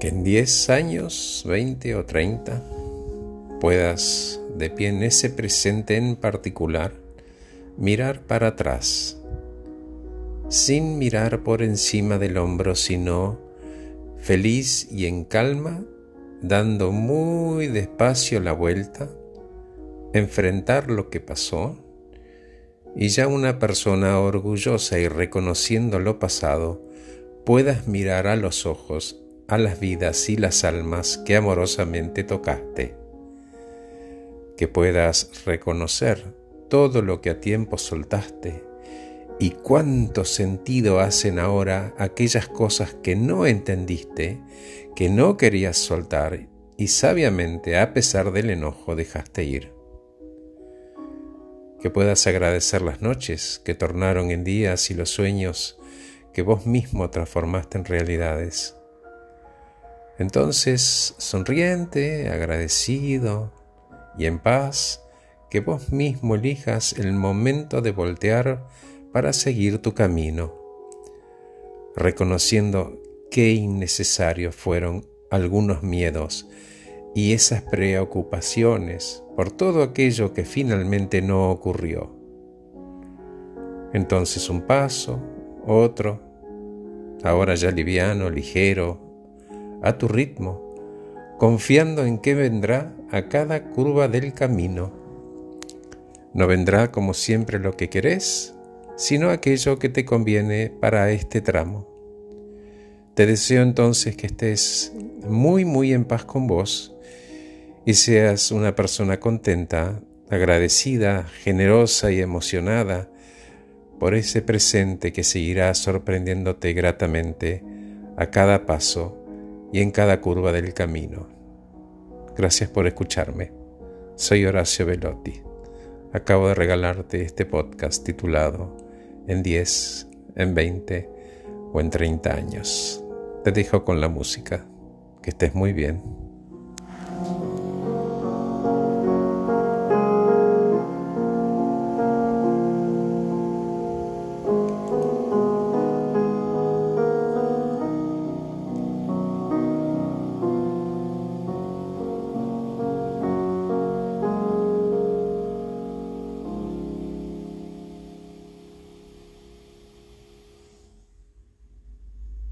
Que en 10 años, 20 o 30, puedas, de pie en ese presente en particular, mirar para atrás, sin mirar por encima del hombro, sino feliz y en calma, dando muy despacio la vuelta, enfrentar lo que pasó, y ya una persona orgullosa y reconociendo lo pasado, puedas mirar a los ojos a las vidas y las almas que amorosamente tocaste. Que puedas reconocer todo lo que a tiempo soltaste y cuánto sentido hacen ahora aquellas cosas que no entendiste, que no querías soltar y sabiamente a pesar del enojo dejaste ir. Que puedas agradecer las noches que tornaron en días y los sueños que vos mismo transformaste en realidades entonces, sonriente, agradecido y en paz, que vos mismo elijas el momento de voltear para seguir tu camino, reconociendo qué innecesarios fueron algunos miedos y esas preocupaciones por todo aquello que finalmente no ocurrió. Entonces un paso, otro, ahora ya liviano, ligero, a tu ritmo, confiando en que vendrá a cada curva del camino. No vendrá como siempre lo que querés, sino aquello que te conviene para este tramo. Te deseo entonces que estés muy, muy en paz con vos y seas una persona contenta, agradecida, generosa y emocionada por ese presente que seguirá sorprendiéndote gratamente a cada paso y en cada curva del camino. Gracias por escucharme. Soy Horacio Velotti. Acabo de regalarte este podcast titulado En 10, en 20 o en 30 años. Te dejo con la música. Que estés muy bien.